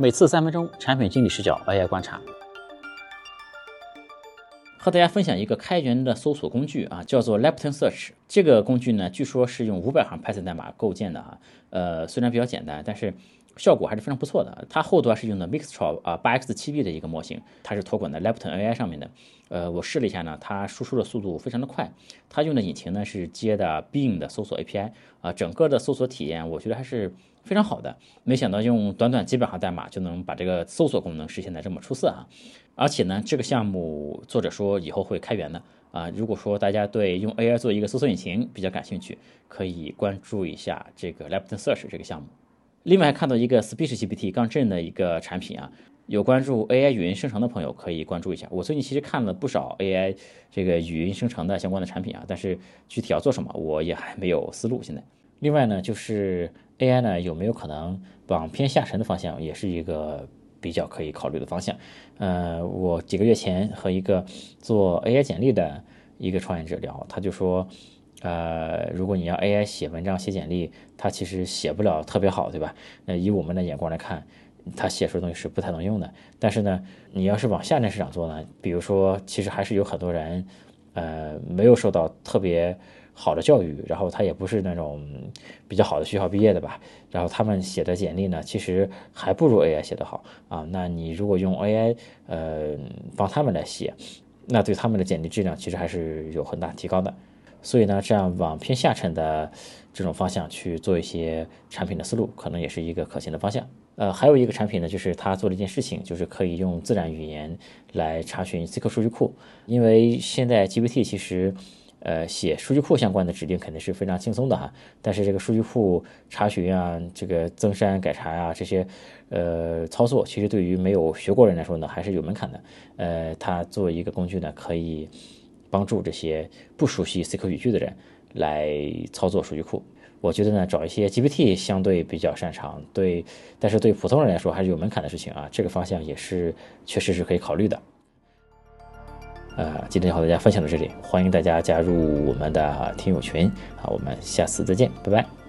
每次三分钟，产品经理视角 AI 观察。和大家分享一个开源的搜索工具啊，叫做 Lepton Search。这个工具呢，据说是用五百行 Python 代码构建的啊。呃，虽然比较简单，但是效果还是非常不错的。它后端是用的 Mixtral 啊八 x 七 b 的一个模型，它是托管在 Lepton AI 上面的。呃，我试了一下呢，它输出的速度非常的快。它用的引擎呢是接的 Bing 的搜索 API 啊，整个的搜索体验我觉得还是非常好的。没想到用短短几百行代码就能把这个搜索功能实现的这么出色啊！而且呢，这个项目作者说以后会开源的啊。如果说大家对用 AI 做一个搜索引擎比较感兴趣，可以关注一下这个 Lepton Search 这个项目。另外还看到一个 SpeechGPT 刚正的一个产品啊，有关注 AI 语音生成的朋友可以关注一下。我最近其实看了不少 AI 这个语音生成的相关的产品啊，但是具体要做什么我也还没有思路。现在，另外呢，就是 AI 呢有没有可能往偏下沉的方向，也是一个。比较可以考虑的方向，呃，我几个月前和一个做 AI 简历的一个创业者聊，他就说，呃，如果你要 AI 写文章、写简历，它其实写不了特别好，对吧？那以我们的眼光来看，他写出的东西是不太能用的。但是呢，你要是往下沉市场做呢，比如说，其实还是有很多人，呃，没有受到特别。好的教育，然后他也不是那种比较好的学校毕业的吧，然后他们写的简历呢，其实还不如 AI 写的好啊。那你如果用 AI，呃，帮他们来写，那对他们的简历质量其实还是有很大提高的。所以呢，这样往偏下沉的这种方向去做一些产品的思路，可能也是一个可行的方向。呃，还有一个产品呢，就是他做了一件事情，就是可以用自然语言来查询 SQL 数据库，因为现在 GPT 其实。呃，写数据库相关的指令肯定是非常轻松的哈，但是这个数据库查询啊，这个增删改查啊这些，呃，操作其实对于没有学过人来说呢，还是有门槛的。呃，它作为一个工具呢，可以帮助这些不熟悉 SQL 语句的人来操作数据库。我觉得呢，找一些 GPT 相对比较擅长，对，但是对普通人来说还是有门槛的事情啊，这个方向也是确实是可以考虑的。呃，今天和大家分享到这里，欢迎大家加入我们的听友群啊，我们下次再见，拜拜。